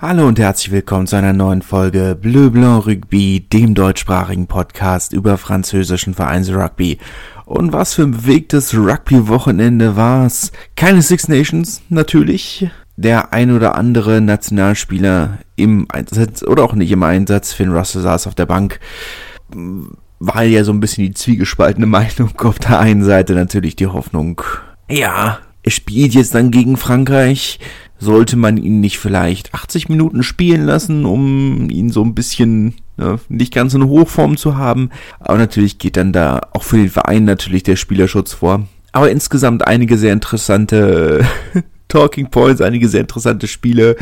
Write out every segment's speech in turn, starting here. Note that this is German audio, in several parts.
Hallo und herzlich willkommen zu einer neuen Folge Bleu Blanc Rugby, dem deutschsprachigen Podcast über französischen Vereinsrugby. Und was für ein bewegtes Rugby-Wochenende war's? Keine Six Nations, natürlich. Der ein oder andere Nationalspieler im Einsatz oder auch nicht im Einsatz. Finn Russell saß auf der Bank. Weil ja so ein bisschen die zwiegespaltene Meinung auf der einen Seite natürlich die Hoffnung. Ja, er spielt jetzt dann gegen Frankreich sollte man ihn nicht vielleicht 80 Minuten spielen lassen, um ihn so ein bisschen ne, nicht ganz in Hochform zu haben. Aber natürlich geht dann da auch für den Verein natürlich der Spielerschutz vor. Aber insgesamt einige sehr interessante Talking Points, einige sehr interessante Spiele.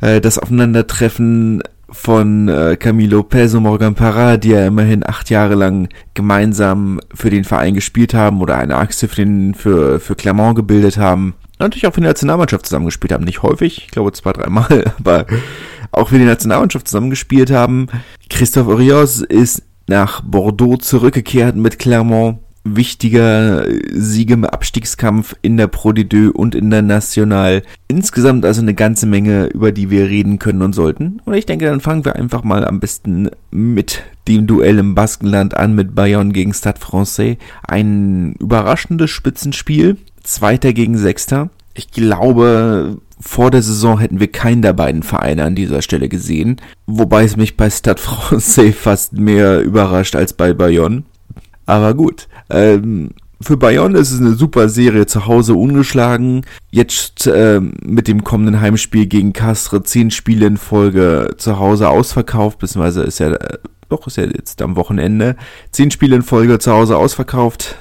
Äh, das Aufeinandertreffen von äh, Camilo Lopez und Morgan Parra, die ja immerhin acht Jahre lang gemeinsam für den Verein gespielt haben oder eine Achse für, den, für, für Clermont gebildet haben natürlich auch für die Nationalmannschaft zusammengespielt haben. Nicht häufig, ich glaube zwei, dreimal, aber auch für die Nationalmannschaft zusammengespielt haben. Christophe Urios ist nach Bordeaux zurückgekehrt mit Clermont. Wichtiger Sieg im Abstiegskampf in der Pro D2 und in der National. Insgesamt also eine ganze Menge, über die wir reden können und sollten. Und ich denke, dann fangen wir einfach mal am besten mit dem Duell im Baskenland an mit Bayonne gegen Stade Francais. Ein überraschendes Spitzenspiel Zweiter gegen Sechster. Ich glaube, vor der Saison hätten wir keinen der beiden Vereine an dieser Stelle gesehen. Wobei es mich bei Stade Francais fast mehr überrascht als bei Bayonne. Aber gut. Ähm, für Bayonne ist es eine super Serie zu Hause ungeschlagen. Jetzt äh, mit dem kommenden Heimspiel gegen Castre zehn Spiele in Folge zu Hause ausverkauft, beziehungsweise ist ja äh, doch ist ja jetzt am Wochenende zehn Spiele in Folge zu Hause ausverkauft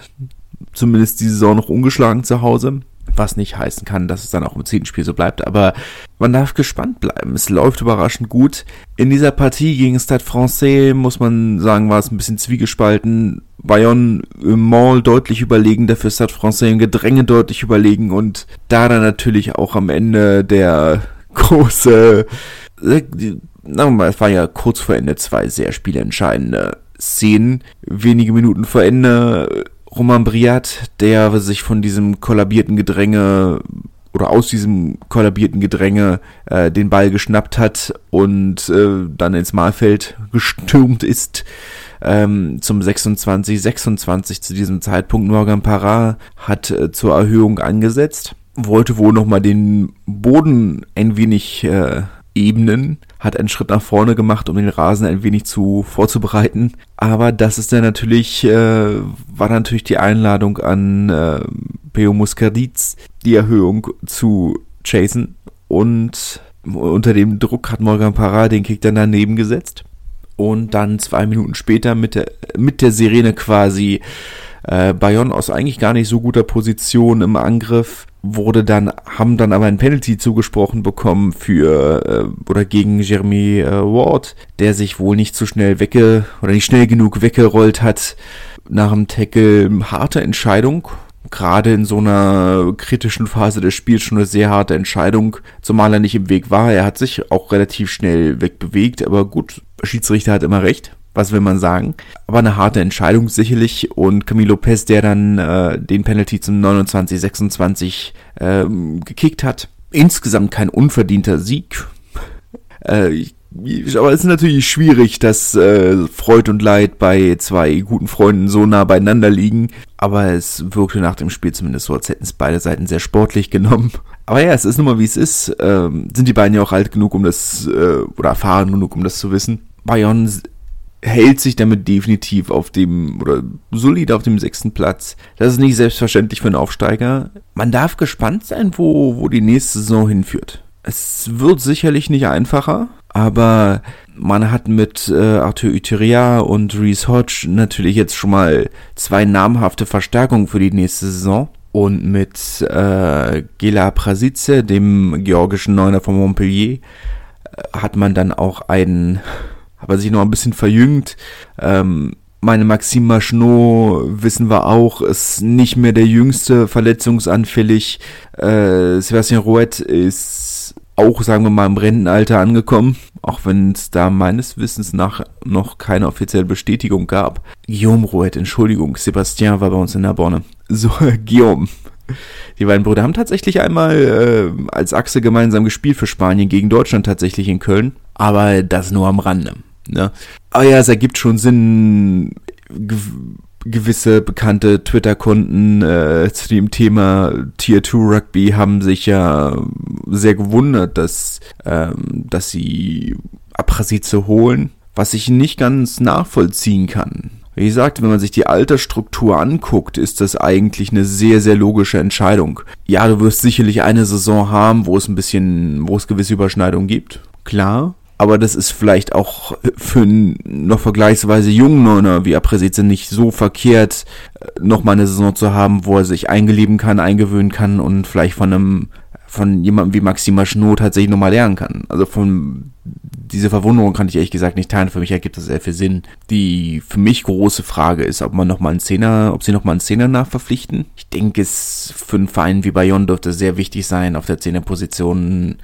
zumindest die Saison noch ungeschlagen zu Hause. Was nicht heißen kann, dass es dann auch im zehnten Spiel so bleibt. Aber man darf gespannt bleiben. Es läuft überraschend gut. In dieser Partie gegen Stade Francais, muss man sagen, war es ein bisschen zwiegespalten. Bayonne im Mall deutlich überlegen, dafür Stade Francais im Gedränge deutlich überlegen. Und da dann natürlich auch am Ende der große, mal, es war ja kurz vor Ende zwei sehr spielentscheidende Szenen. Wenige Minuten vor Ende Roman Briat, der sich von diesem kollabierten Gedränge oder aus diesem kollabierten Gedränge äh, den Ball geschnappt hat und äh, dann ins Mahlfeld gestürmt ist. Ähm, zum 26, 26 zu diesem Zeitpunkt. Morgan Parra hat äh, zur Erhöhung angesetzt, wollte wohl nochmal den Boden ein wenig äh, ebnen, hat einen Schritt nach vorne gemacht, um den Rasen ein wenig zu vorzubereiten. Aber das ist dann natürlich, äh, war natürlich die Einladung an äh, Peo Muscarditz, die Erhöhung zu chasen. Und unter dem Druck hat Morgan Parra den Kick dann daneben gesetzt. Und dann zwei Minuten später mit der, mit der Sirene quasi äh, Bayonne aus eigentlich gar nicht so guter Position im Angriff wurde dann, haben dann aber ein Penalty zugesprochen bekommen für äh, oder gegen Jeremy äh, Ward, der sich wohl nicht so schnell wegge oder nicht schnell genug weggerollt hat nach dem Tackle. Harte Entscheidung. Gerade in so einer kritischen Phase des Spiels schon eine sehr harte Entscheidung, zumal er nicht im Weg war. Er hat sich auch relativ schnell wegbewegt, aber gut, Schiedsrichter hat immer recht was will man sagen. Aber eine harte Entscheidung sicherlich und Camilo Lopez, der dann äh, den Penalty zum 29-26 äh, gekickt hat. Insgesamt kein unverdienter Sieg. äh, aber es ist natürlich schwierig, dass äh, Freud und Leid bei zwei guten Freunden so nah beieinander liegen. Aber es wirkte nach dem Spiel zumindest so, als hätten es beide Seiten sehr sportlich genommen. Aber ja, es ist nun mal wie es ist. Ähm, sind die beiden ja auch alt genug, um das, äh, oder erfahren genug, um das zu wissen. Bayonne hält sich damit definitiv auf dem, oder solid auf dem sechsten Platz. Das ist nicht selbstverständlich für einen Aufsteiger. Man darf gespannt sein, wo, wo die nächste Saison hinführt. Es wird sicherlich nicht einfacher, aber man hat mit äh, Arthur Uteria und Reese Hodge natürlich jetzt schon mal zwei namhafte Verstärkungen für die nächste Saison. Und mit äh, Gela Prasice, dem georgischen Neuner von Montpellier, äh, hat man dann auch einen aber sich noch ein bisschen verjüngt. Ähm, meine Maxime Machnot, wissen wir auch, ist nicht mehr der jüngste, verletzungsanfällig. Äh, Sebastian Rouet ist auch, sagen wir mal, im Rentenalter angekommen, auch wenn es da meines Wissens nach noch keine offizielle Bestätigung gab. Guillaume Rouet, Entschuldigung, Sebastian war bei uns in der Bonne. So, Guillaume. Die beiden Brüder haben tatsächlich einmal äh, als Achse gemeinsam gespielt für Spanien gegen Deutschland tatsächlich in Köln. Aber das nur am Rande. Ne? Aber ja, es ergibt schon Sinn, gewisse bekannte Twitter-Kunden äh, zu dem Thema Tier 2 Rugby haben sich ja sehr gewundert, dass, ähm, dass sie Abrasize holen, was ich nicht ganz nachvollziehen kann. Wie gesagt, wenn man sich die Altersstruktur anguckt, ist das eigentlich eine sehr, sehr logische Entscheidung. Ja, du wirst sicherlich eine Saison haben, wo es ein bisschen, wo es gewisse Überschneidungen gibt. Klar. Aber das ist vielleicht auch für einen noch vergleichsweise jungen Neuner wie Apresitze nicht so verkehrt, noch mal eine Saison zu haben, wo er sich eingeleben kann, eingewöhnen kann und vielleicht von einem von jemandem wie Maxima Schnur tatsächlich nochmal lernen kann. Also von diese Verwunderung kann ich ehrlich gesagt nicht teilen. Für mich ergibt das sehr viel Sinn. Die für mich große Frage ist, ob man nochmal einen Zehner, ob sie nochmal einen Zehner nachverpflichten. Ich denke, es für einen Verein wie Bayonne dürfte sehr wichtig sein, auf der Zehnerposition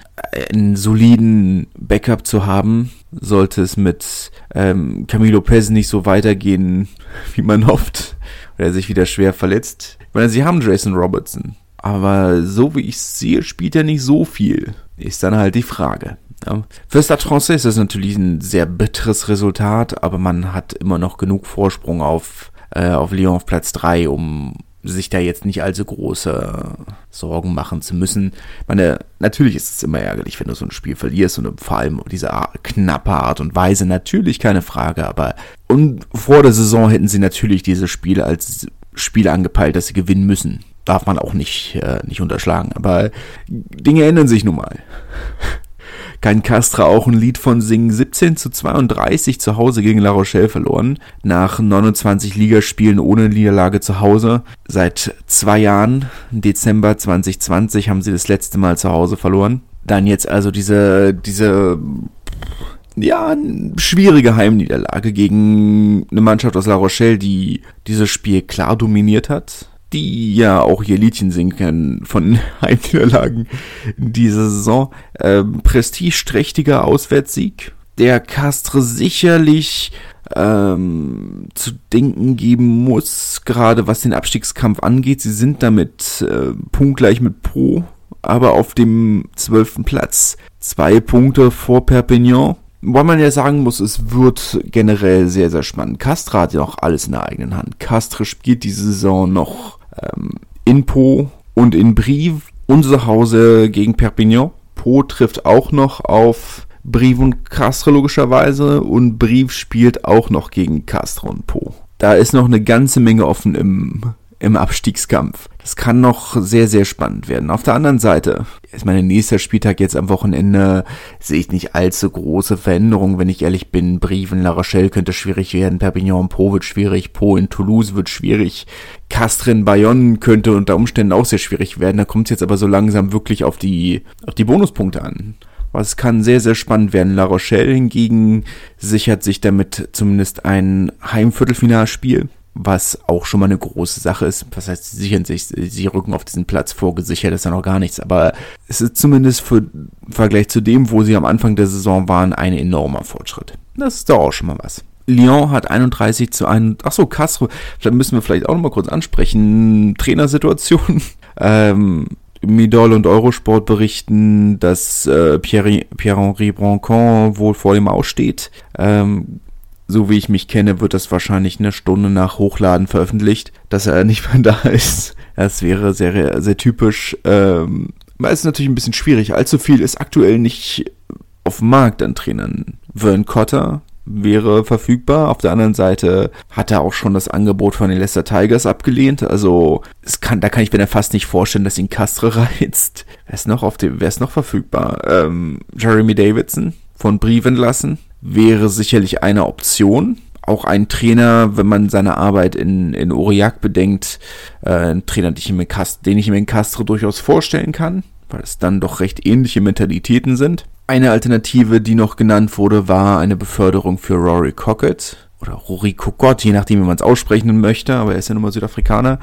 einen soliden Backup zu haben. Sollte es mit ähm, Camilo Lopez nicht so weitergehen, wie man hofft, oder er sich wieder schwer verletzt. Ich meine, sie haben Jason Robertson. Aber so wie ich sehe, spielt er nicht so viel. Ist dann halt die Frage. Ja. Für Stade Francais ist das natürlich ein sehr bitteres Resultat, aber man hat immer noch genug Vorsprung auf, äh, auf Lyon auf Platz 3, um sich da jetzt nicht allzu große Sorgen machen zu müssen. Ich meine, natürlich ist es immer ärgerlich, wenn du so ein Spiel verlierst und vor allem diese knappe Art und Weise, natürlich keine Frage, aber und vor der Saison hätten sie natürlich dieses Spiel als Spiel angepeilt, das sie gewinnen müssen darf man auch nicht, äh, nicht unterschlagen. Aber Dinge ändern sich nun mal. Kann Castra auch ein Lied von singen? 17 zu 32 zu Hause gegen La Rochelle verloren. Nach 29 Ligaspielen ohne Niederlage zu Hause. Seit zwei Jahren, Dezember 2020, haben sie das letzte Mal zu Hause verloren. Dann jetzt also diese, diese, ja, schwierige Heimniederlage gegen eine Mannschaft aus La Rochelle, die dieses Spiel klar dominiert hat die ja auch hier Liedchen singen können von Heimniederlagen in dieser Saison. Ähm, prestigeträchtiger Auswärtssieg, der Castre sicherlich ähm, zu denken geben muss, gerade was den Abstiegskampf angeht. Sie sind damit äh, punktgleich mit Pro, aber auf dem zwölften Platz. Zwei Punkte vor Perpignan. Wobei man ja sagen muss, es wird generell sehr, sehr spannend. Castre hat ja auch alles in der eigenen Hand. Castre spielt diese Saison noch ähm, in Po und in Brive unser Hause gegen Perpignan. Po trifft auch noch auf Brive und Castres logischerweise und Brive spielt auch noch gegen Castres und Po. Da ist noch eine ganze Menge offen im im Abstiegskampf. Das kann noch sehr, sehr spannend werden. Auf der anderen Seite ist mein nächster Spieltag jetzt am Wochenende, sehe ich nicht allzu große Veränderungen, wenn ich ehrlich bin. Briefen, La Rochelle könnte schwierig werden, Perpignan, Po wird schwierig, Po in Toulouse wird schwierig, Castren, Bayonne könnte unter Umständen auch sehr schwierig werden. Da kommt es jetzt aber so langsam wirklich auf die, auf die Bonuspunkte an. Was kann sehr, sehr spannend werden. La Rochelle hingegen sichert sich damit zumindest ein Heimviertelfinalspiel was auch schon mal eine große Sache ist. Was heißt, sie sichern sich, sie rücken auf diesen Platz vorgesichert, ist ja noch gar nichts. Aber es ist zumindest für, im Vergleich zu dem, wo sie am Anfang der Saison waren, ein enormer Fortschritt. Das ist doch auch schon mal was. Lyon hat 31 zu 1. Achso, Castro, da müssen wir vielleicht auch noch mal kurz ansprechen. Trainersituation. Ähm, Midol und Eurosport berichten, dass äh, Pierre-Henri Pierre Brancon wohl vor dem Aussteht. Ähm, so wie ich mich kenne, wird das wahrscheinlich eine Stunde nach Hochladen veröffentlicht, dass er nicht mehr da ist. Das wäre sehr, sehr typisch. Ähm, es ist natürlich ein bisschen schwierig. Allzu viel ist aktuell nicht auf dem Markt an Trainern. Vern Cotter wäre verfügbar. Auf der anderen Seite hat er auch schon das Angebot von den Leicester Tigers abgelehnt. Also es kann, da kann ich mir fast nicht vorstellen, dass ihn Castre reizt. Wer ist noch auf dem, wer ist noch verfügbar? Ähm, Jeremy Davidson von Brieven lassen wäre sicherlich eine Option. Auch ein Trainer, wenn man seine Arbeit in, in Aurillac bedenkt, äh, ein Trainer, den ich, mir den ich mir in Castro durchaus vorstellen kann, weil es dann doch recht ähnliche Mentalitäten sind. Eine Alternative, die noch genannt wurde, war eine Beförderung für Rory Cockett oder Rory Kokott, je nachdem, wie man es aussprechen möchte, aber er ist ja nun mal Südafrikaner,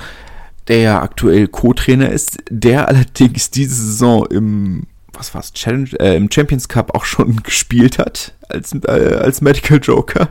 der ja aktuell Co-Trainer ist, der allerdings diese Saison im was war's, Challenge, äh, im Champions Cup auch schon gespielt hat als, äh, als Medical Joker.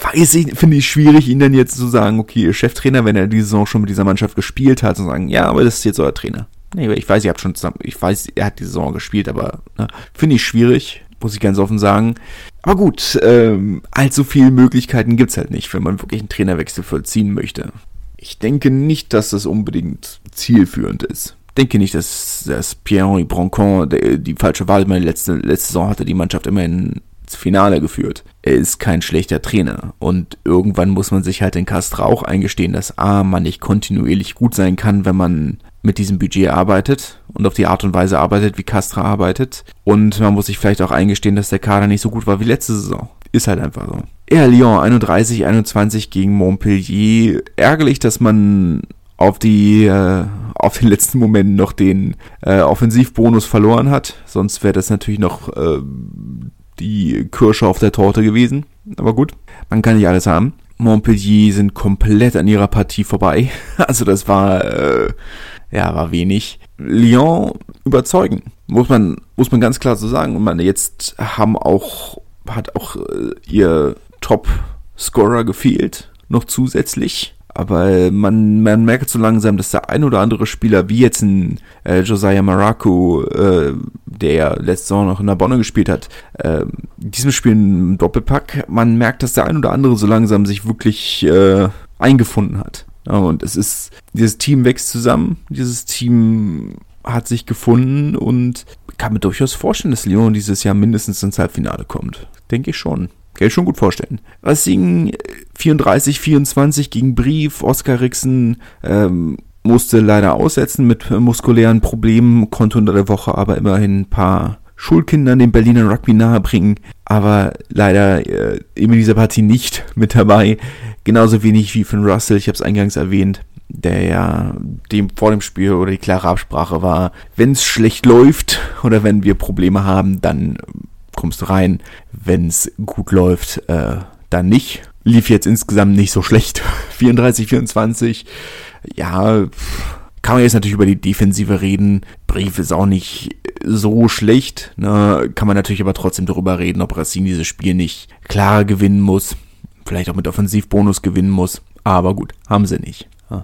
weiß ich, finde ich schwierig, ihn dann jetzt zu sagen, okay, Cheftrainer, wenn er die Saison schon mit dieser Mannschaft gespielt hat, zu sagen, ja, aber das ist jetzt euer Trainer. Nee, ich weiß, ihr habt schon zusammen, ich weiß, er hat die Saison gespielt, aber ne, finde ich schwierig, muss ich ganz offen sagen. Aber gut, ähm, allzu viele Möglichkeiten gibt's halt nicht, wenn man wirklich einen Trainerwechsel vollziehen möchte. Ich denke nicht, dass das unbedingt zielführend ist. Ich denke nicht, dass, dass Pierre-Henri Broncon die falsche Wahl meine letzte, letzte Saison hatte die Mannschaft immerhin ins Finale geführt. Er ist kein schlechter Trainer und irgendwann muss man sich halt in Castra auch eingestehen, dass A, man nicht kontinuierlich gut sein kann, wenn man mit diesem Budget arbeitet und auf die Art und Weise arbeitet, wie Castra arbeitet. Und man muss sich vielleicht auch eingestehen, dass der Kader nicht so gut war wie letzte Saison. Ist halt einfach so. Ja, Lyon 31, 21 gegen Montpellier. Ärgerlich, dass man auf die äh, auf den letzten Momenten noch den äh, Offensivbonus verloren hat. Sonst wäre das natürlich noch äh, die Kirsche auf der Torte gewesen. Aber gut, man kann nicht alles haben. Montpellier sind komplett an ihrer Partie vorbei. Also das war, äh, ja, war wenig. Lyon überzeugen, muss man, muss man ganz klar so sagen. Und man jetzt haben auch, hat auch äh, ihr Top-Scorer gefehlt, noch zusätzlich. Aber man, man merkt so langsam, dass der ein oder andere Spieler, wie jetzt ein äh, Josiah Maraco, äh, der letzte Saison noch in der Bonne gespielt hat, äh, diesem Spiel im Doppelpack, man merkt, dass der ein oder andere so langsam sich wirklich äh, eingefunden hat. Ja, und es ist, dieses Team wächst zusammen, dieses Team hat sich gefunden und kann mir durchaus vorstellen, dass Lyon dieses Jahr mindestens ins Halbfinale kommt. Denke ich schon. Kann ich schon gut vorstellen. Racing 34, 24 gegen Brief. Oskar Rixen ähm, musste leider aussetzen mit muskulären Problemen, konnte unter der Woche aber immerhin ein paar Schulkindern den Berliner Rugby nahebringen, aber leider äh, in dieser Partie nicht mit dabei. Genauso wenig wie Finn Russell, ich habe es eingangs erwähnt, der ja dem vor dem Spiel oder die klare Absprache war, wenn es schlecht läuft oder wenn wir Probleme haben, dann kommst du rein. Wenn es gut läuft, äh, dann nicht. Lief jetzt insgesamt nicht so schlecht. 34, 24. Ja, kann man jetzt natürlich über die Defensive reden. Brief ist auch nicht so schlecht. Ne? Kann man natürlich aber trotzdem darüber reden, ob Racine dieses Spiel nicht klar gewinnen muss. Vielleicht auch mit Offensivbonus gewinnen muss. Aber gut, haben sie nicht. Ja.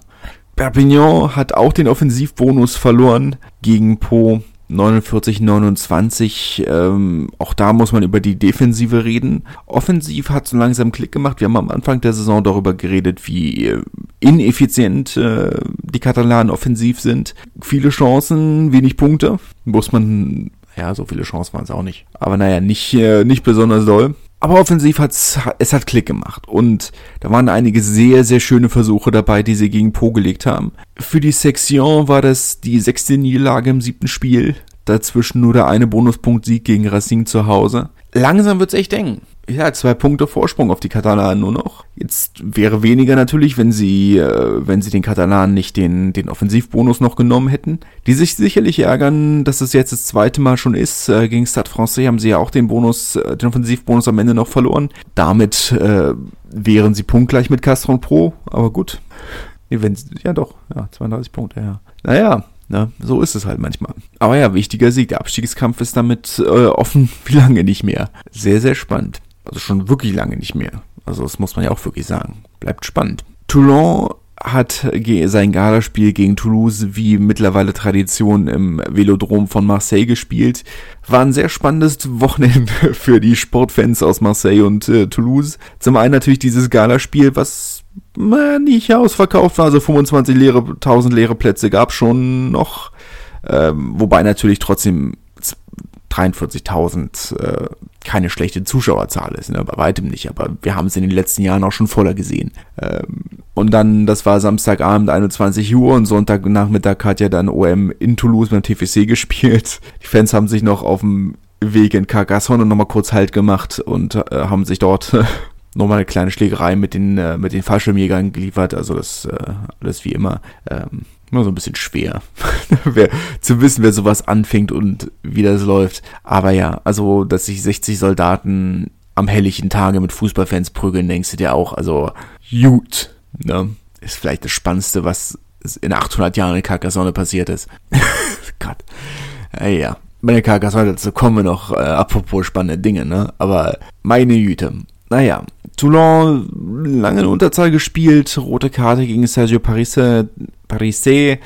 Perpignan hat auch den Offensivbonus verloren gegen Po. 49, 29, ähm, auch da muss man über die Defensive reden. Offensiv hat so langsam Klick gemacht. Wir haben am Anfang der Saison darüber geredet, wie äh, ineffizient äh, die Katalanen offensiv sind. Viele Chancen, wenig Punkte. Muss man, ja, so viele Chancen waren es auch nicht. Aber naja, nicht, äh, nicht besonders doll. Aber offensiv hat's, es hat Klick gemacht. Und da waren einige sehr, sehr schöne Versuche dabei, die sie gegen Po gelegt haben. Für die Section war das die sechste Niederlage im siebten Spiel. Dazwischen nur der eine Bonuspunkt-Sieg gegen Racing zu Hause. Langsam wird's echt eng ja, zwei Punkte Vorsprung auf die Katalanen nur noch. Jetzt wäre weniger natürlich, wenn sie, äh, wenn sie den Katalanen nicht den, den Offensivbonus noch genommen hätten. Die sich sicherlich ärgern, dass es jetzt das zweite Mal schon ist. Äh, gegen Stade Francais haben sie ja auch den Bonus, äh, den Offensivbonus am Ende noch verloren. Damit äh, wären sie punktgleich mit Castron Pro, aber gut. Nee, wenn, ja doch, ja, 32 Punkte, ja. Naja, Ne? So ist es halt manchmal. Aber ja, wichtiger Sieg. Der Abstiegskampf ist damit äh, offen wie lange nicht mehr. Sehr, sehr spannend. Also schon wirklich lange nicht mehr. Also das muss man ja auch wirklich sagen. Bleibt spannend. Toulon hat sein Galaspiel gegen Toulouse wie mittlerweile Tradition im Velodrom von Marseille gespielt. War ein sehr spannendes Wochenende für die Sportfans aus Marseille und äh, Toulouse. Zum einen natürlich dieses Galaspiel, was äh, nicht ausverkauft war, also 25 leere, 1000 leere Plätze gab schon noch. Ähm, wobei natürlich trotzdem 43.000 äh, keine schlechte Zuschauerzahl ist, ne? bei weitem nicht, aber wir haben es in den letzten Jahren auch schon voller gesehen. Ähm, und dann, das war Samstagabend 21 Uhr und Sonntagnachmittag hat ja dann OM in Toulouse beim TFC gespielt. Die Fans haben sich noch auf dem Weg in Carcassonne nochmal kurz Halt gemacht und äh, haben sich dort nochmal eine kleine Schlägerei mit den, äh, mit den Fallschirmjägern geliefert, also das äh, alles wie immer. Ähm, immer so ein bisschen schwer, wer, zu wissen, wer sowas anfängt und wie das läuft. Aber ja, also, dass sich 60 Soldaten am helllichen Tage mit Fußballfans prügeln, denkst du dir auch, also, gut, ne? Ist vielleicht das Spannendste, was in 800 Jahren in Carcassonne passiert ist. Gott. Ja, ja. Bei der Carcassonne dazu kommen wir noch, äh, apropos spannende Dinge, ne? Aber meine Güte. Naja, Toulon lange in Unterzahl gespielt, rote Karte gegen Sergio Parise, Parise,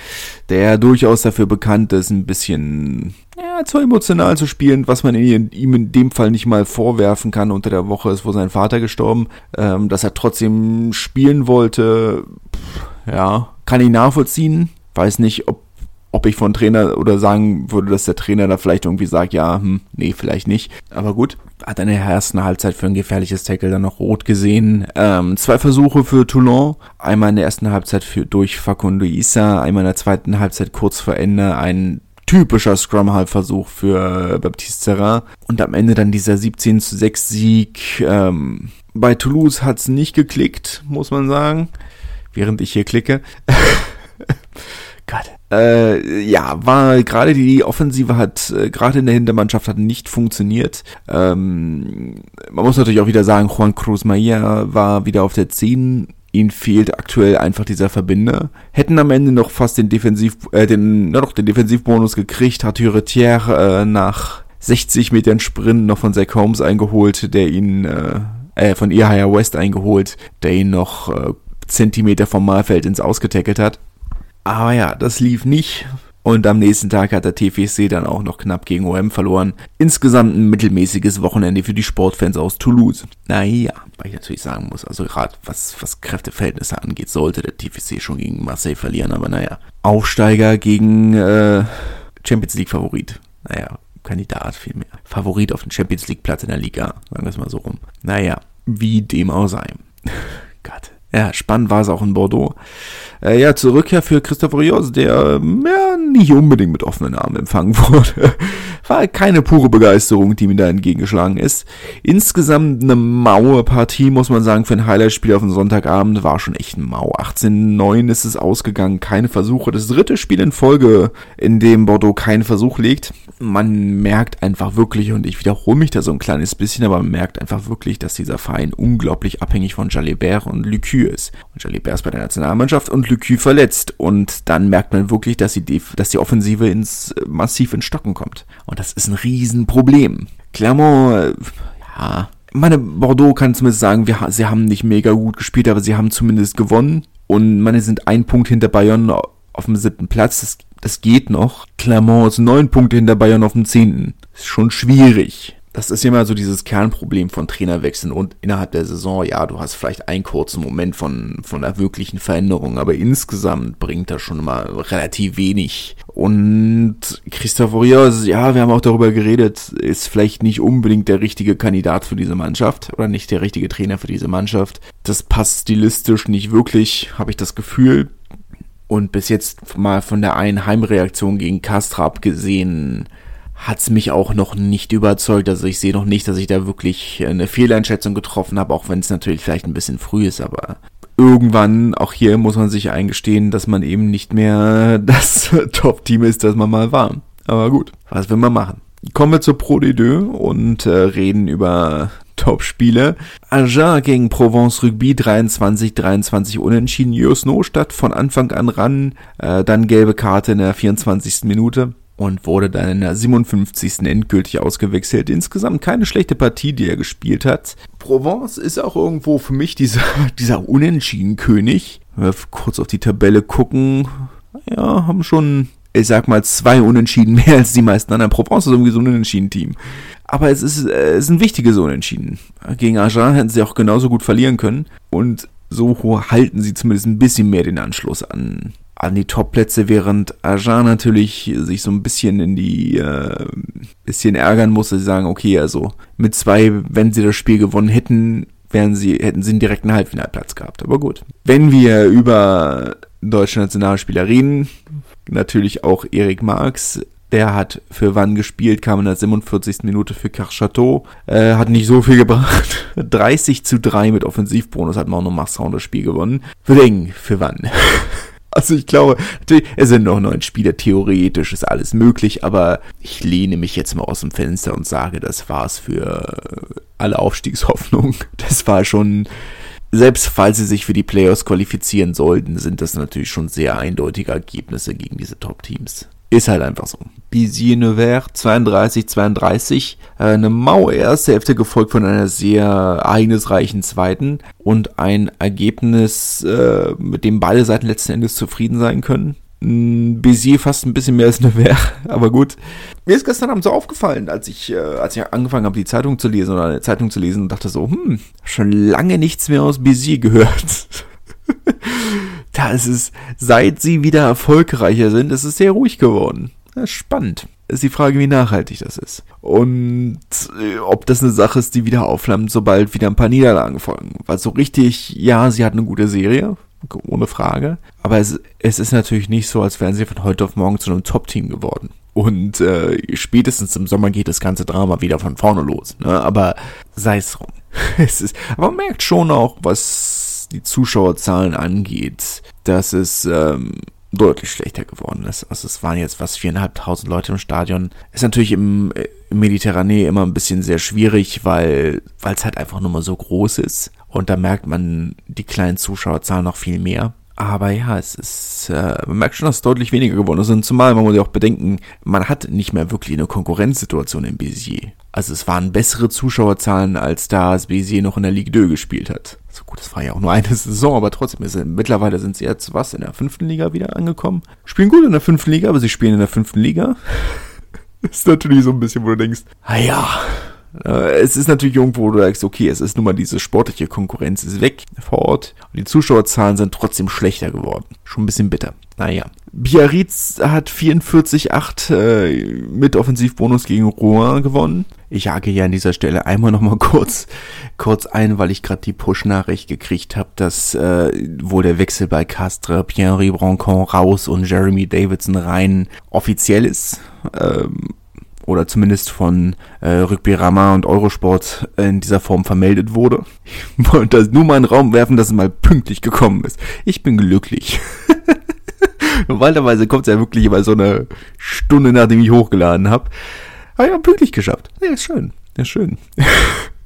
der durchaus dafür bekannt ist, ein bisschen ja, zu emotional zu spielen, was man ihm in dem Fall nicht mal vorwerfen kann. Unter der Woche ist wohl sein Vater gestorben, ähm, dass er trotzdem spielen wollte. Pff, ja, kann ich nachvollziehen. Weiß nicht, ob ob ich von Trainer oder sagen würde, dass der Trainer da vielleicht irgendwie sagt, ja, hm, nee, vielleicht nicht. Aber gut, hat in der ersten Halbzeit für ein gefährliches Tackle dann noch rot gesehen. Ähm, zwei Versuche für Toulon. Einmal in der ersten Halbzeit für, durch Facundo Issa, einmal in der zweiten Halbzeit kurz vor Ende ein typischer Scrum-Halb-Versuch für Baptiste Serra. Und am Ende dann dieser 17 zu 6 Sieg. Ähm, bei Toulouse hat's nicht geklickt, muss man sagen. Während ich hier klicke. Gott. Äh, ja, war gerade die Offensive hat äh, gerade in der Hintermannschaft hat nicht funktioniert. Ähm, man muss natürlich auch wieder sagen, Juan Cruz Maia war wieder auf der 10. Ihnen fehlt aktuell einfach dieser Verbinder. Hätten am Ende noch fast den Defensiv, äh, den, na doch, den Defensivbonus gekriegt, hat Huretier äh, nach 60 Metern Sprint noch von Zach Holmes eingeholt, der ihn, äh, äh von Ihaya West eingeholt, der ihn noch äh, Zentimeter vom Mahlfeld ins Ausgetackelt hat. Aber ja, das lief nicht. Und am nächsten Tag hat der TFC dann auch noch knapp gegen OM verloren. Insgesamt ein mittelmäßiges Wochenende für die Sportfans aus Toulouse. Naja, weil ich natürlich sagen muss, also gerade was, was Kräfteverhältnisse angeht, sollte der TFC schon gegen Marseille verlieren. Aber naja, Aufsteiger gegen äh, Champions League Favorit. Naja, Kandidat vielmehr. Favorit auf den Champions League Platz in der Liga. Sagen wir es mal so rum. Naja, wie dem auch sei. Gott. Ja, spannend war es auch in Bordeaux. Äh, ja, zur Rückkehr für Christopher Rios, der ja, nicht unbedingt mit offenen Armen empfangen wurde. War keine pure Begeisterung, die mir da entgegengeschlagen ist. Insgesamt eine maue Partie, muss man sagen, für ein Highlight-Spiel auf dem Sonntagabend war schon echt mau. 18-9 ist es ausgegangen, keine Versuche. Das dritte Spiel in Folge, in dem Bordeaux keinen Versuch legt. Man merkt einfach wirklich, und ich wiederhole mich da so ein kleines bisschen, aber man merkt einfach wirklich, dass dieser Verein unglaublich abhängig von Jalibert und Lucu ist. Und Jalibert ist bei der Nationalmannschaft und Lucu verletzt. Und dann merkt man wirklich, dass die, dass die Offensive ins, massiv ins Stocken kommt. Und das ist ein Riesenproblem. Clermont, äh, ja, meine Bordeaux kann zumindest sagen, wir, sie haben nicht mega gut gespielt, aber sie haben zumindest gewonnen. Und meine sind ein Punkt hinter Bayern auf dem siebten Platz. Das, das geht noch. Clermont ist neun Punkte hinter Bayern auf dem zehnten. Ist schon schwierig das ist immer so dieses Kernproblem von Trainerwechseln und innerhalb der Saison, ja, du hast vielleicht einen kurzen Moment von, von einer wirklichen Veränderung, aber insgesamt bringt das schon mal relativ wenig. Und Christoph Rios, ja, wir haben auch darüber geredet, ist vielleicht nicht unbedingt der richtige Kandidat für diese Mannschaft oder nicht der richtige Trainer für diese Mannschaft. Das passt stilistisch nicht wirklich, habe ich das Gefühl. Und bis jetzt mal von der einen Heimreaktion gegen Kastrap gesehen, hat's mich auch noch nicht überzeugt. Also ich sehe noch nicht, dass ich da wirklich eine Fehleinschätzung getroffen habe, auch wenn es natürlich vielleicht ein bisschen früh ist, aber irgendwann, auch hier muss man sich eingestehen, dass man eben nicht mehr das Top-Team ist, das man mal war. Aber gut, was will man machen? Kommen wir zur Pro D2 und äh, reden über Top-Spiele. Agen gegen Provence Rugby 23-23 unentschieden. Josno statt von Anfang an ran, äh, dann gelbe Karte in der 24. Minute und wurde dann in der 57. endgültig ausgewechselt. Insgesamt keine schlechte Partie, die er gespielt hat. Provence ist auch irgendwo für mich dieser, dieser Unentschieden-König. Kurz auf die Tabelle gucken, ja, haben schon, ich sag mal, zwei Unentschieden mehr als die meisten anderen. Provence ist irgendwie so ein Unentschieden-Team. Aber es ist, äh, es ist ein wichtiges Unentschieden. Gegen Agen hätten sie auch genauso gut verlieren können. Und so halten sie zumindest ein bisschen mehr den Anschluss an, an die Top-Plätze, während Ajan natürlich sich so ein bisschen in die, äh, bisschen ärgern musste, sie sagen, okay, also mit zwei, wenn sie das Spiel gewonnen hätten, wären sie, hätten sie einen direkten Halbfinalplatz gehabt. Aber gut. Wenn wir über deutsche Nationalspieler reden, natürlich auch Erik Marx, der hat für Wann gespielt, kam in der 47. Minute für Carchateau, äh, hat nicht so viel gebracht. 30 zu 3 mit Offensivbonus hat noch Masson das Spiel gewonnen. Wird eng für Wann. Also ich glaube, es sind noch neun Spieler, theoretisch ist alles möglich, aber ich lehne mich jetzt mal aus dem Fenster und sage, das war's für alle Aufstiegshoffnungen. Das war schon, selbst falls sie sich für die Playoffs qualifizieren sollten, sind das natürlich schon sehr eindeutige Ergebnisse gegen diese Top-Teams. Ist halt einfach so. Bizier Nevers 32, 32. Eine maue erste Hälfte gefolgt von einer sehr ereignisreichen zweiten und ein Ergebnis, äh, mit dem beide Seiten letzten Endes zufrieden sein können. Bézier fast ein bisschen mehr als Nevers, aber gut. Mir ist gestern Abend so aufgefallen, als ich, äh, als ich angefangen habe, die Zeitung zu lesen oder eine Zeitung zu lesen und dachte so, hm, schon lange nichts mehr aus Bézier gehört. ist es, seit sie wieder erfolgreicher sind, ist es sehr ruhig geworden. Ist spannend. Ist die Frage, wie nachhaltig das ist. Und äh, ob das eine Sache ist, die wieder aufflammt, sobald wieder ein paar Niederlagen folgen. Weil so richtig, ja, sie hat eine gute Serie, ohne Frage. Aber es, es ist natürlich nicht so, als wären sie von heute auf morgen zu einem Top-Team geworden. Und äh, spätestens im Sommer geht das ganze Drama wieder von vorne los. Ne? Aber sei es drum. es ist, aber man merkt schon auch, was die Zuschauerzahlen angeht, dass es ähm, deutlich schlechter geworden ist. Also es waren jetzt fast viereinhalbtausend Leute im Stadion. Ist natürlich im, im Mediterranee immer ein bisschen sehr schwierig, weil weil es halt einfach nur mal so groß ist. Und da merkt man die kleinen Zuschauerzahlen noch viel mehr. Aber ja, es ist, äh, man merkt schon, dass es deutlich weniger geworden ist. Und zumal, man muss ja auch bedenken, man hat nicht mehr wirklich eine Konkurrenzsituation in Béziers. Also es waren bessere Zuschauerzahlen, als da es Béziers noch in der Ligue 2 gespielt hat. So gut, das war ja auch nur eine Saison, aber trotzdem, ist, mittlerweile sind sie jetzt was, in der fünften Liga wieder angekommen. Spielen gut in der fünften Liga, aber sie spielen in der fünften Liga. ist natürlich so ein bisschen, wo du denkst, ah ja, es ist natürlich irgendwo, wo du sagst, okay, es ist nun mal diese sportliche Konkurrenz ist weg vor Ort und die Zuschauerzahlen sind trotzdem schlechter geworden. Schon ein bisschen bitter. Naja. Biarritz hat 44-8 äh, mit Offensivbonus gegen Rouen gewonnen. Ich jage hier an dieser Stelle einmal nochmal kurz, kurz ein, weil ich gerade die Push-Nachricht gekriegt habe, dass äh, wohl der Wechsel bei Castre, Pierre Brancon raus und Jeremy Davidson rein offiziell ist. Ähm, oder zumindest von äh, Rugby Rama und Eurosport in dieser Form vermeldet wurde. Ich wollte das nur mal in den Raum werfen, dass es mal pünktlich gekommen ist. Ich bin glücklich. Normalerweise kommt es ja wirklich immer so eine Stunde, nachdem ich hochgeladen habe. Aber ja, pünktlich geschafft. Ja, ist schön. Ja, schön.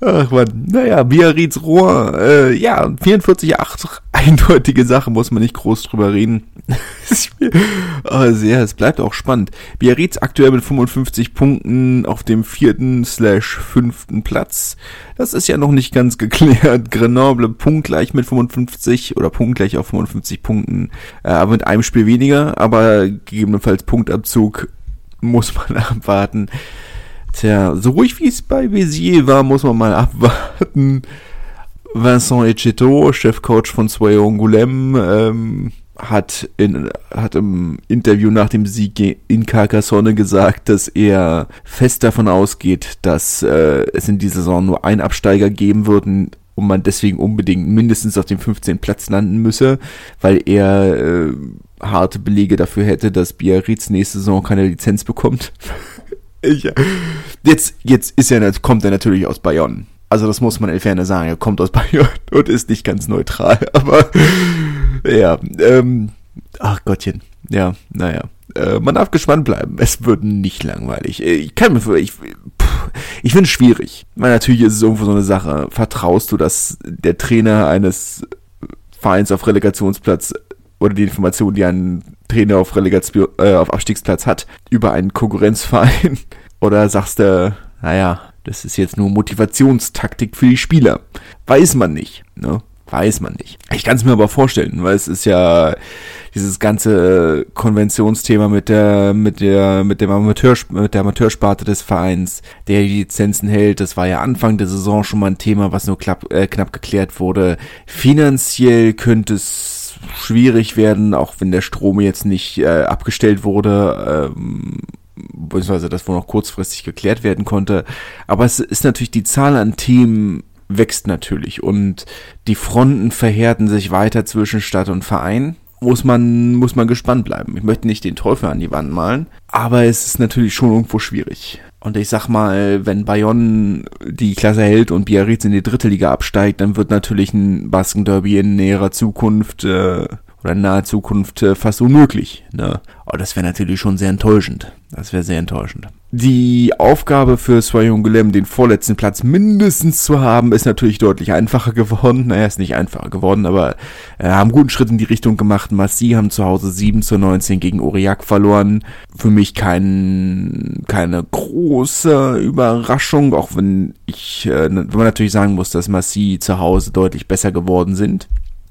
Ach man, naja, Biarritz Rohr, äh, ja, 44,8, eindeutige Sache, muss man nicht groß drüber reden. oh, sehr, es bleibt auch spannend. Biarritz aktuell mit 55 Punkten auf dem vierten slash fünften Platz. Das ist ja noch nicht ganz geklärt. Grenoble punktgleich mit 55 oder punktgleich auf 55 Punkten, äh, aber mit einem Spiel weniger, aber gegebenenfalls Punktabzug muss man abwarten. Tja, so ruhig wie es bei Bézier war, muss man mal abwarten. Vincent Echeto, Chefcoach von Sway Angoulême, ähm, hat, in, hat im Interview nach dem Sieg in Carcassonne gesagt, dass er fest davon ausgeht, dass äh, es in dieser Saison nur einen Absteiger geben wird und man deswegen unbedingt mindestens auf dem 15. Platz landen müsse, weil er äh, harte Belege dafür hätte, dass Biarritz nächste Saison keine Lizenz bekommt. Ich, jetzt, jetzt ist er, kommt er natürlich aus Bayonne. Also das muss man in Ferne sagen. Er kommt aus Bayonne und ist nicht ganz neutral. Aber ja, ähm, ach Gottchen. Ja, naja. Äh, man darf gespannt bleiben. Es wird nicht langweilig. Äh, ich kann mir ich, ich finde es schwierig. Weil natürlich ist es irgendwo so eine Sache. Vertraust du, dass der Trainer eines Vereins auf Relegationsplatz oder die Information, die ein Trainer auf Relegation, äh, auf Abstiegsplatz hat, über einen Konkurrenzverein? Oder sagst du, naja, das ist jetzt nur Motivationstaktik für die Spieler? Weiß man nicht, ne? Weiß man nicht. Ich kann es mir aber vorstellen, weil es ist ja dieses ganze Konventionsthema mit der mit der mit dem Amateur mit der Amateursparte des Vereins, der die Lizenzen hält. Das war ja Anfang der Saison schon mal ein Thema, was nur knapp, äh, knapp geklärt wurde. Finanziell könnte es schwierig werden, auch wenn der Strom jetzt nicht äh, abgestellt wurde, ähm, beziehungsweise das wohl noch kurzfristig geklärt werden konnte. Aber es ist natürlich die Zahl an Themen wächst natürlich und die Fronten verhärten sich weiter zwischen Stadt und Verein. Muss man, muss man gespannt bleiben. Ich möchte nicht den Teufel an die Wand malen, aber es ist natürlich schon irgendwo schwierig. Und ich sag mal, wenn Bayonne die Klasse hält und Biarritz in die dritte Liga absteigt, dann wird natürlich ein Basken-Derby in näherer Zukunft äh, oder in naher Zukunft äh, fast unmöglich. Ne? Aber das wäre natürlich schon sehr enttäuschend. Das wäre sehr enttäuschend. Die Aufgabe für Swayong Golem, den vorletzten Platz mindestens zu haben, ist natürlich deutlich einfacher geworden. Naja, ist nicht einfacher geworden, aber äh, haben guten Schritt in die Richtung gemacht. Massi haben zu Hause 7 zu 19 gegen Aurillac verloren. Für mich kein, keine große Überraschung, auch wenn ich, äh, wenn man natürlich sagen muss, dass Massi zu Hause deutlich besser geworden sind.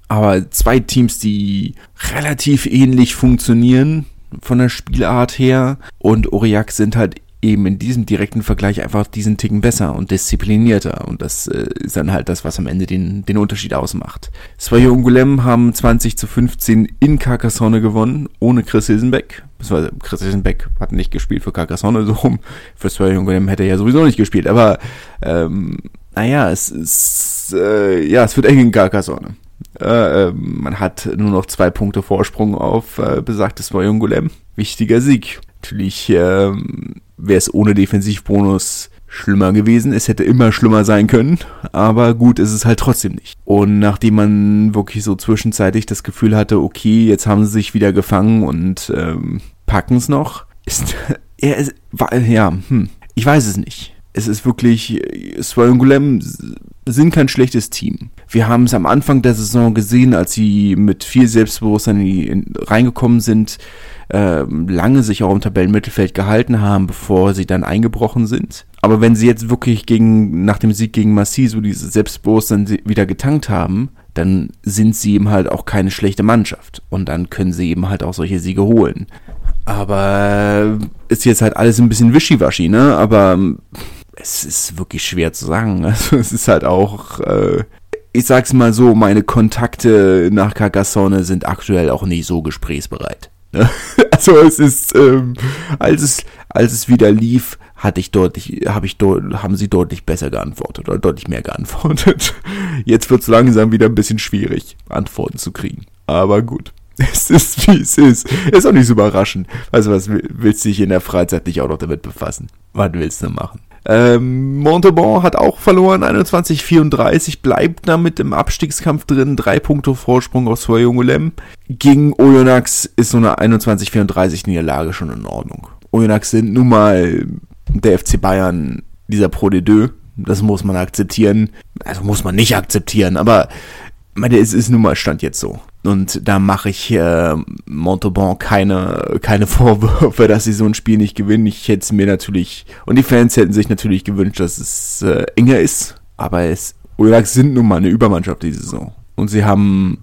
Aber zwei Teams, die relativ ähnlich funktionieren von der Spielart her und Aurillac sind halt eben in diesem direkten Vergleich einfach diesen Ticken besser und disziplinierter. Und das äh, ist dann halt das, was am Ende den, den Unterschied ausmacht. Svoje Ungulem haben 20 zu 15 in Carcassonne gewonnen, ohne Chris Hilsenbeck. Beziehungsweise Chris Hilsenbeck hat nicht gespielt für Carcassonne, so rum. Für Svoje Ungulem hätte er ja sowieso nicht gespielt. Aber, ähm, naja, es ist, äh, ja, es wird eng in Carcassonne. Äh, äh, man hat nur noch zwei Punkte Vorsprung auf äh, besagtes Ungulem. Wichtiger Sieg. Natürlich ähm, wäre es ohne Defensivbonus schlimmer gewesen. Es hätte immer schlimmer sein können, aber gut ist es halt trotzdem nicht. Und nachdem man wirklich so zwischenzeitlich das Gefühl hatte, okay, jetzt haben sie sich wieder gefangen und ähm, packen es noch, ist er ist, war, ja, hm, ich weiß es nicht. Es ist wirklich, Swallowgulem sind kein schlechtes Team. Wir haben es am Anfang der Saison gesehen, als sie mit viel Selbstbewusstsein in in, reingekommen sind, äh, lange sich auch im Tabellenmittelfeld gehalten haben, bevor sie dann eingebrochen sind. Aber wenn sie jetzt wirklich gegen, nach dem Sieg gegen Massi so dieses Selbstbewusstsein wieder getankt haben, dann sind sie eben halt auch keine schlechte Mannschaft. Und dann können sie eben halt auch solche Siege holen. Aber ist jetzt halt alles ein bisschen wischiwaschi, ne? Aber es ist wirklich schwer zu sagen. Also es ist halt auch, äh, ich sag's mal so, meine Kontakte nach Carcassonne sind aktuell auch nicht so gesprächsbereit. also es ist, ähm, als es, als es wieder lief, hatte ich deutlich, habe ich haben sie deutlich besser geantwortet oder deutlich mehr geantwortet. Jetzt wird es langsam wieder ein bisschen schwierig, Antworten zu kriegen. Aber gut. Es ist wie es ist. Ist auch nicht so überraschend. Also was willst du dich in der Freizeit nicht auch noch damit befassen? Was willst du machen? Ähm, Montauban hat auch verloren, 21-34, bleibt damit im Abstiegskampf drin, drei Punkte Vorsprung aus Soyongulem. Gegen Oyonnax ist so eine 21-34 Niederlage schon in Ordnung. Oyonnax sind nun mal der FC Bayern dieser Pro de Deux. Das muss man akzeptieren. Also muss man nicht akzeptieren, aber meine, es ist nun mal Stand jetzt so. Und da mache ich äh, Montauban keine, keine Vorwürfe, dass sie so ein Spiel nicht gewinnen. Ich hätte es mir natürlich, und die Fans hätten sich natürlich gewünscht, dass es äh, enger ist. Aber es, Urax sind nun mal eine Übermannschaft diese Saison. Und sie haben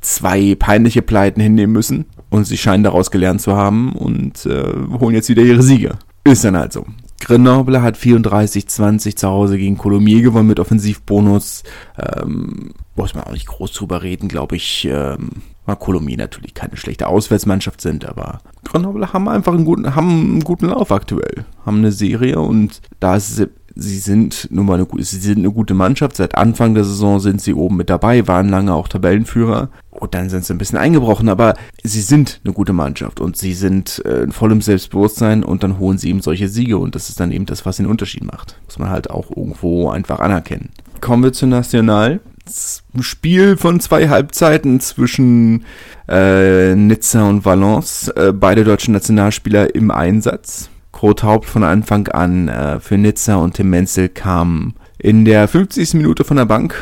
zwei peinliche Pleiten hinnehmen müssen. Und sie scheinen daraus gelernt zu haben und äh, holen jetzt wieder ihre Siege. Ist dann halt so. Grenoble hat 34-20 zu Hause gegen Colomiers gewonnen mit Offensivbonus. Ähm, muss man auch nicht groß drüber reden, glaube ich. Ähm, weil Colomiers natürlich keine schlechte Auswärtsmannschaft sind, aber Grenoble haben einfach einen guten, haben einen guten Lauf aktuell. Haben eine Serie und da ist sie sind nun mal eine, sie sind eine gute Mannschaft. Seit Anfang der Saison sind sie oben mit dabei, waren lange auch Tabellenführer. Und dann sind sie ein bisschen eingebrochen, aber sie sind eine gute Mannschaft und sie sind äh, in vollem Selbstbewusstsein und dann holen sie eben solche Siege und das ist dann eben das, was den Unterschied macht. Muss man halt auch irgendwo einfach anerkennen. Kommen wir zu National. Spiel von zwei Halbzeiten zwischen äh, Nizza und Valence. Äh, beide deutschen Nationalspieler im Einsatz. Haupt von Anfang an äh, für Nizza und Tim Menzel kam in der 50. Minute von der Bank.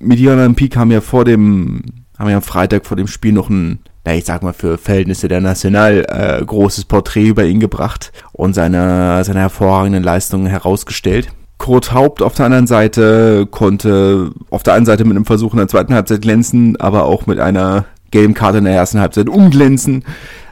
Mediana MP kam ja vor dem, haben ja am Freitag vor dem Spiel noch ein, na ich sag mal für Verhältnisse der National, äh, großes Porträt über ihn gebracht und seine, seine hervorragenden Leistungen herausgestellt. Kurt Haupt auf der anderen Seite konnte auf der einen Seite mit einem Versuch in der zweiten Halbzeit glänzen, aber auch mit einer gelben Karte in der ersten Halbzeit umglänzen.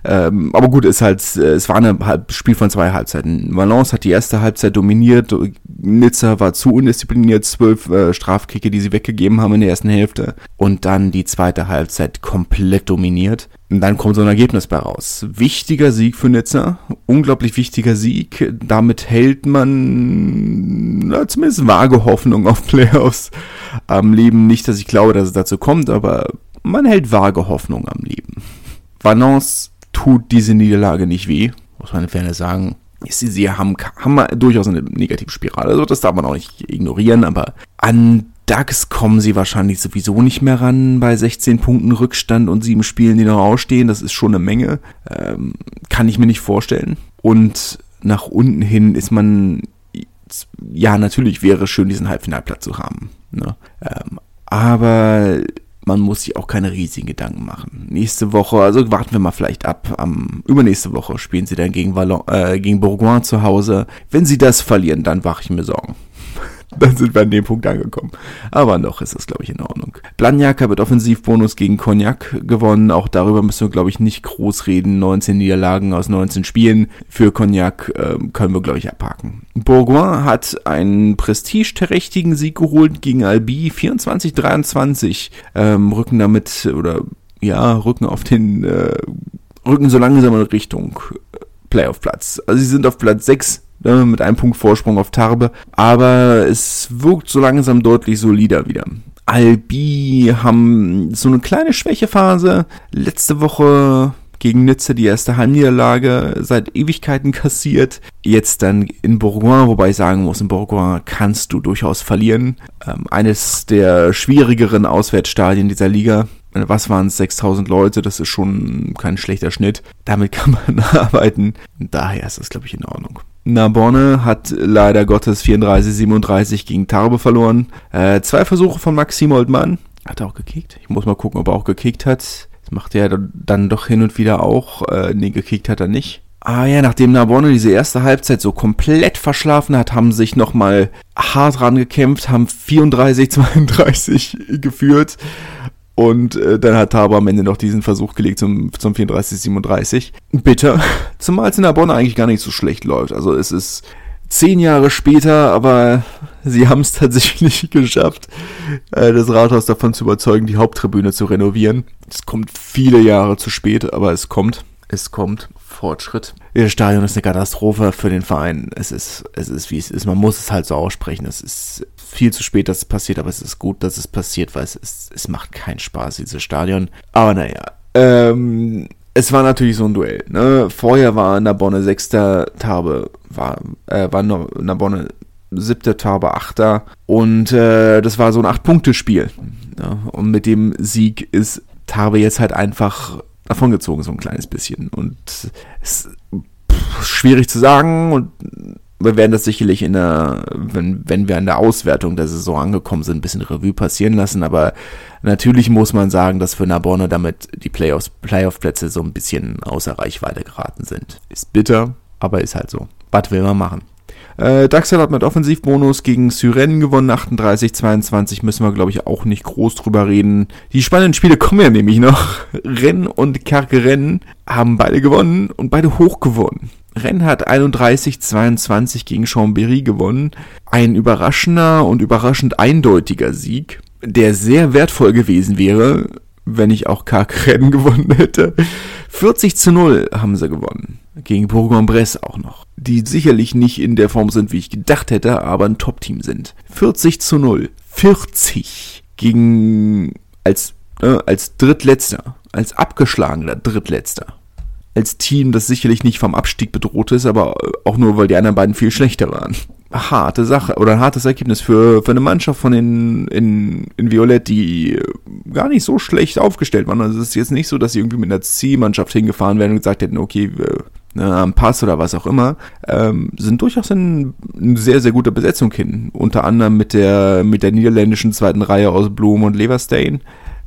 Ähm, aber gut, ist halt, äh, es war ein Spiel von zwei Halbzeiten. Valence hat die erste Halbzeit dominiert, Nizza war zu undiszipliniert, zwölf äh, Strafkicke, die sie weggegeben haben in der ersten Hälfte. Und dann die zweite Halbzeit komplett dominiert. Und dann kommt so ein Ergebnis bei raus. Wichtiger Sieg für Nizza, unglaublich wichtiger Sieg. Damit hält man na, zumindest vage Hoffnung auf Playoffs am Leben. Nicht, dass ich glaube, dass es dazu kommt, aber man hält vage Hoffnung am Leben. Valence tut diese Niederlage nicht weh, muss man in Fairness sagen. Sie, sie haben, haben durchaus eine negative Spirale, also das darf man auch nicht ignorieren, aber an DAX kommen sie wahrscheinlich sowieso nicht mehr ran bei 16 Punkten Rückstand und sieben Spielen, die noch ausstehen. Das ist schon eine Menge. Ähm, kann ich mir nicht vorstellen. Und nach unten hin ist man, ja, natürlich wäre es schön, diesen Halbfinalplatz zu haben. Ne? Ähm, aber man muss sich auch keine riesigen Gedanken machen. Nächste Woche, also warten wir mal vielleicht ab. Am übernächste Woche spielen sie dann gegen, Vallon, äh, gegen Bourgoin zu Hause. Wenn sie das verlieren, dann mache ich mir Sorgen. dann sind wir an dem Punkt angekommen. Aber noch ist das, glaube ich, in Ordnung. Hat mit Offensivbonus gegen Cognac gewonnen. Auch darüber müssen wir, glaube ich, nicht groß reden. 19 Niederlagen aus 19 Spielen. Für Cognac äh, können wir, glaube ich, abhaken. Bourgoin hat einen prestigeträchtigen Sieg geholt gegen Albi. 24-23. Ähm, rücken damit, oder ja, rücken auf den, äh, rücken so langsam in Richtung äh, Playoff-Platz. Also sie sind auf Platz 6 ne, mit einem Punkt Vorsprung auf Tarbe, aber es wirkt so langsam deutlich solider wieder. Albi haben so eine kleine Schwächephase. Letzte Woche gegen Nizza die erste Heimniederlage seit Ewigkeiten kassiert. Jetzt dann in Bourgoin, wobei ich sagen muss, in Bourgoin kannst du durchaus verlieren. Ähm, eines der schwierigeren Auswärtsstadien dieser Liga. Was waren es? 6000 Leute, das ist schon kein schlechter Schnitt. Damit kann man arbeiten. Daher ist das, glaube ich, in Ordnung. Narbonne hat leider Gottes 34-37 gegen Tarbe verloren. Äh, zwei Versuche von Maxim Oldmann. Hat er auch gekickt? Ich muss mal gucken, ob er auch gekickt hat. Das macht er dann doch hin und wieder auch. Äh, nee, gekickt hat er nicht. Ah ja, nachdem Narbonne diese erste Halbzeit so komplett verschlafen hat, haben sich nochmal hart rangekämpft, haben 34-32 geführt und äh, dann hat Tabo am Ende noch diesen Versuch gelegt zum, zum 34-37. Bitter. Zumal es in der Bonn eigentlich gar nicht so schlecht läuft. Also es ist zehn Jahre später, aber sie haben es tatsächlich geschafft, äh, das Rathaus davon zu überzeugen, die Haupttribüne zu renovieren. Es kommt viele Jahre zu spät, aber es kommt. Es kommt. Fortschritt. Das Stadion ist eine Katastrophe für den Verein. Es ist, es ist wie es ist. Man muss es halt so aussprechen. Es ist viel zu spät, dass es passiert, aber es ist gut, dass es passiert, weil es, ist, es macht keinen Spaß, dieses Stadion. Aber naja, ähm, es war natürlich so ein Duell. Ne? Vorher war Nabonne sechster, Tarbe war, äh, war Nabonne siebter, Tarbe achter. Und äh, das war so ein Acht-Punkte-Spiel. Ne? Und mit dem Sieg ist Tarbe jetzt halt einfach davongezogen, so ein kleines bisschen. Und es ist schwierig zu sagen und wir werden das sicherlich in der, wenn, wenn wir an der Auswertung der Saison angekommen sind, ein bisschen Revue passieren lassen, aber natürlich muss man sagen, dass für Narbonne damit die Playoffs, Playoff-Plätze so ein bisschen außer Reichweite geraten sind. Ist bitter, aber ist halt so. Was will man machen? Äh, Daxel hat mit Offensivbonus gegen Syren gewonnen, 38-22, müssen wir glaube ich auch nicht groß drüber reden. Die spannenden Spiele kommen ja nämlich noch. Rennes und Kerkeren haben beide gewonnen und beide hoch gewonnen. Rennes hat 31-22 gegen Chambéry gewonnen. Ein überraschender und überraschend eindeutiger Sieg, der sehr wertvoll gewesen wäre, wenn ich auch Kerkeren gewonnen hätte. 40 zu 0 haben sie gewonnen. Gegen Bourg-en-Bresse auch noch. Die sicherlich nicht in der Form sind, wie ich gedacht hätte, aber ein Top-Team sind. 40 zu 0. 40 gegen als, äh, als Drittletzter, als abgeschlagener Drittletzter als Team, das sicherlich nicht vom Abstieg bedroht ist, aber auch nur, weil die anderen beiden viel schlechter waren. Harte Sache oder ein hartes Ergebnis für, für eine Mannschaft von den in, in Violett, die gar nicht so schlecht aufgestellt waren. Also es ist jetzt nicht so, dass sie irgendwie mit einer C-Mannschaft hingefahren wären und gesagt hätten, okay, wir, ne, am Pass oder was auch immer, ähm, sind durchaus in, in sehr, sehr guter Besetzung hin. Unter anderem mit der, mit der niederländischen zweiten Reihe aus Blum und Leverstein.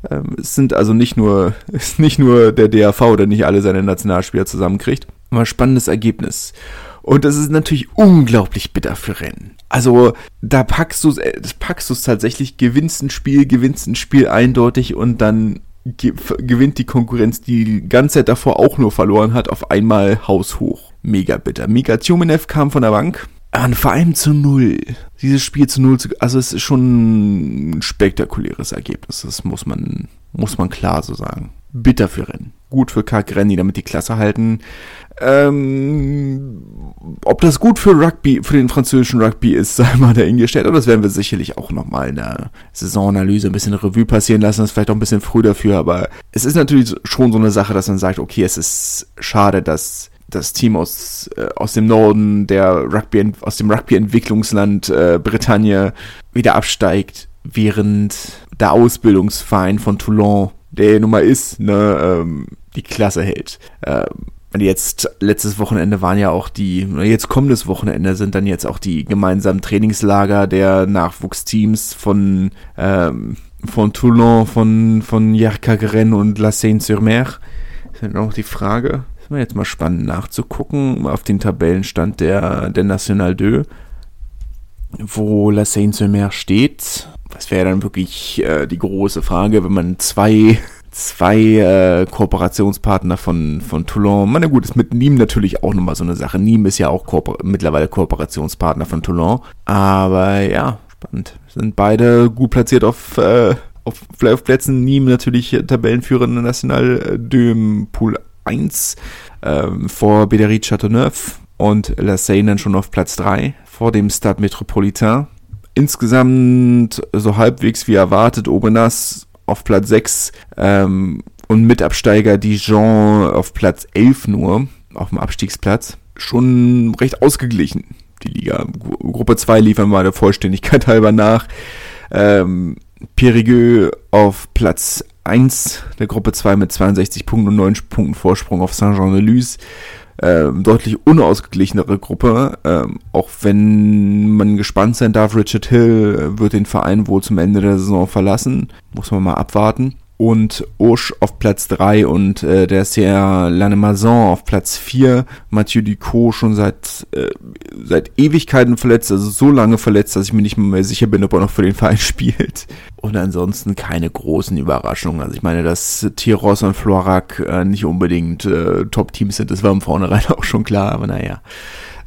Ähm, es sind also nicht nur, ist nicht nur der DAV, der nicht alle seine Nationalspieler zusammenkriegt. Aber spannendes Ergebnis. Und das ist natürlich unglaublich bitter für Rennen. Also, da packst du äh, packst du es tatsächlich, gewinnst ein Spiel, gewinnst ein Spiel eindeutig und dann gewinnt die Konkurrenz, die die ganze Zeit davor auch nur verloren hat, auf einmal haushoch. Mega bitter. Mika Tjumenev kam von der Bank, an vor allem zu null. Dieses Spiel zu null, zu, also es ist schon ein spektakuläres Ergebnis. Das muss man, muss man klar so sagen. Bitter für Rennen. Gut für Kark Renni, damit die Klasse halten. Ähm, ob das gut für Rugby, für den französischen Rugby ist, sei mal dahingestellt. Aber das werden wir sicherlich auch nochmal in der Saisonanalyse ein bisschen Revue passieren lassen. Das ist vielleicht auch ein bisschen früh dafür, aber es ist natürlich schon so eine Sache, dass man sagt, okay, es ist schade, dass das Team aus, äh, aus dem Norden, der Rugby, aus dem Rugby-Entwicklungsland äh, Bretagne wieder absteigt, während der Ausbildungsverein von Toulon, der nun mal ist, ne, ähm, die Klasse hält. Ähm, jetzt letztes Wochenende waren ja auch die, jetzt kommendes Wochenende sind dann jetzt auch die gemeinsamen Trainingslager der Nachwuchsteams von, ähm, von Toulon, von, von Yerkagren und La Seine-sur-Mer. Ist dann auch die Frage, mir jetzt mal spannend nachzugucken auf den Tabellenstand der, der National 2, wo La Seine-sur-Mer steht. Das wäre dann wirklich äh, die große Frage, wenn man zwei zwei äh, Kooperationspartner von, von Toulon. Na gut, ist mit Nîmes natürlich auch nochmal so eine Sache. Nîmes ist ja auch Kooper mittlerweile Kooperationspartner von Toulon. Aber ja, spannend. Sind beide gut platziert auf, äh, auf Playoff-Plätzen. Nîmes natürlich Tabellenführer in der National Döm Pool 1 ähm, vor Bédéry Châteauneuf und La Seine dann schon auf Platz 3 vor dem Stade Metropolitain. Insgesamt so halbwegs wie erwartet. Obenas auf Platz 6 ähm, und Mitabsteiger Dijon auf Platz 11 nur, auf dem Abstiegsplatz. Schon recht ausgeglichen, die Liga. Gruppe 2 liefern wir der Vollständigkeit halber nach. Ähm, Périgueux auf Platz 1 der Gruppe 2 mit 62 Punkten und 9 Punkten Vorsprung auf Saint-Jean-de-Luz ähm, deutlich unausgeglichenere Gruppe. Ähm, auch wenn man gespannt sein darf, Richard Hill wird den Verein wohl zum Ende der Saison verlassen. Muss man mal abwarten und Auge auf Platz 3 und äh, der Serre Lannemazan auf Platz 4. Mathieu Ducot schon seit, äh, seit Ewigkeiten verletzt, also so lange verletzt, dass ich mir nicht mehr sicher bin, ob er noch für den Verein spielt. Und ansonsten keine großen Überraschungen. Also ich meine, dass Tiros und Florac äh, nicht unbedingt äh, Top-Teams sind, das war im Vornherein auch schon klar, aber naja.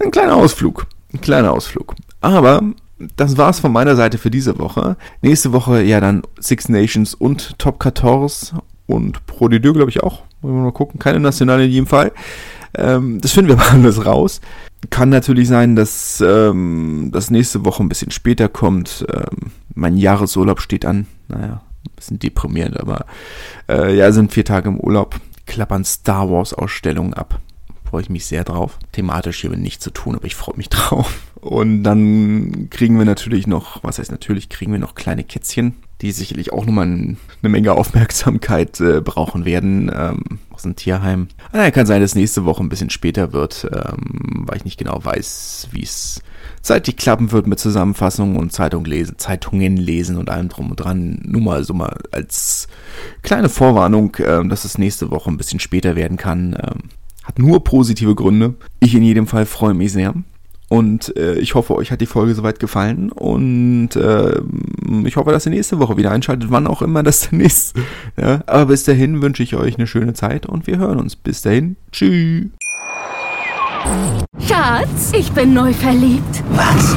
Ein kleiner Ausflug. Ein kleiner Ausflug. Aber das war's von meiner Seite für diese Woche. Nächste Woche ja dann Six Nations und Top 14 und Pro de Deux, glaube ich auch. Wollen wir mal gucken. Keine Nationale in jedem Fall. Ähm, das finden wir mal alles raus. Kann natürlich sein, dass ähm, das nächste Woche ein bisschen später kommt. Ähm, mein Jahresurlaub steht an. Naja, ein bisschen deprimierend, aber äh, ja, sind vier Tage im Urlaub. Klappern Star Wars Ausstellungen ab freue ich mich sehr drauf. Thematisch hier nicht zu tun, aber ich freue mich drauf. Und dann kriegen wir natürlich noch, was heißt natürlich, kriegen wir noch kleine Kätzchen, die sicherlich auch nochmal eine Menge Aufmerksamkeit äh, brauchen werden ähm, aus dem Tierheim. Ah, kann sein, dass nächste Woche ein bisschen später wird, ähm, weil ich nicht genau weiß, wie es zeitlich klappen wird mit Zusammenfassungen und Zeitung lesen, Zeitungen lesen und allem drum und dran. Nur mal so mal als kleine Vorwarnung, ähm, dass es nächste Woche ein bisschen später werden kann. Ähm, hat nur positive Gründe. Ich in jedem Fall freue mich sehr. Und äh, ich hoffe, euch hat die Folge soweit gefallen. Und äh, ich hoffe, dass ihr nächste Woche wieder einschaltet, wann auch immer das denn ist. Ja, aber bis dahin wünsche ich euch eine schöne Zeit und wir hören uns. Bis dahin. Tschüss. Schatz, ich bin neu verliebt. Was?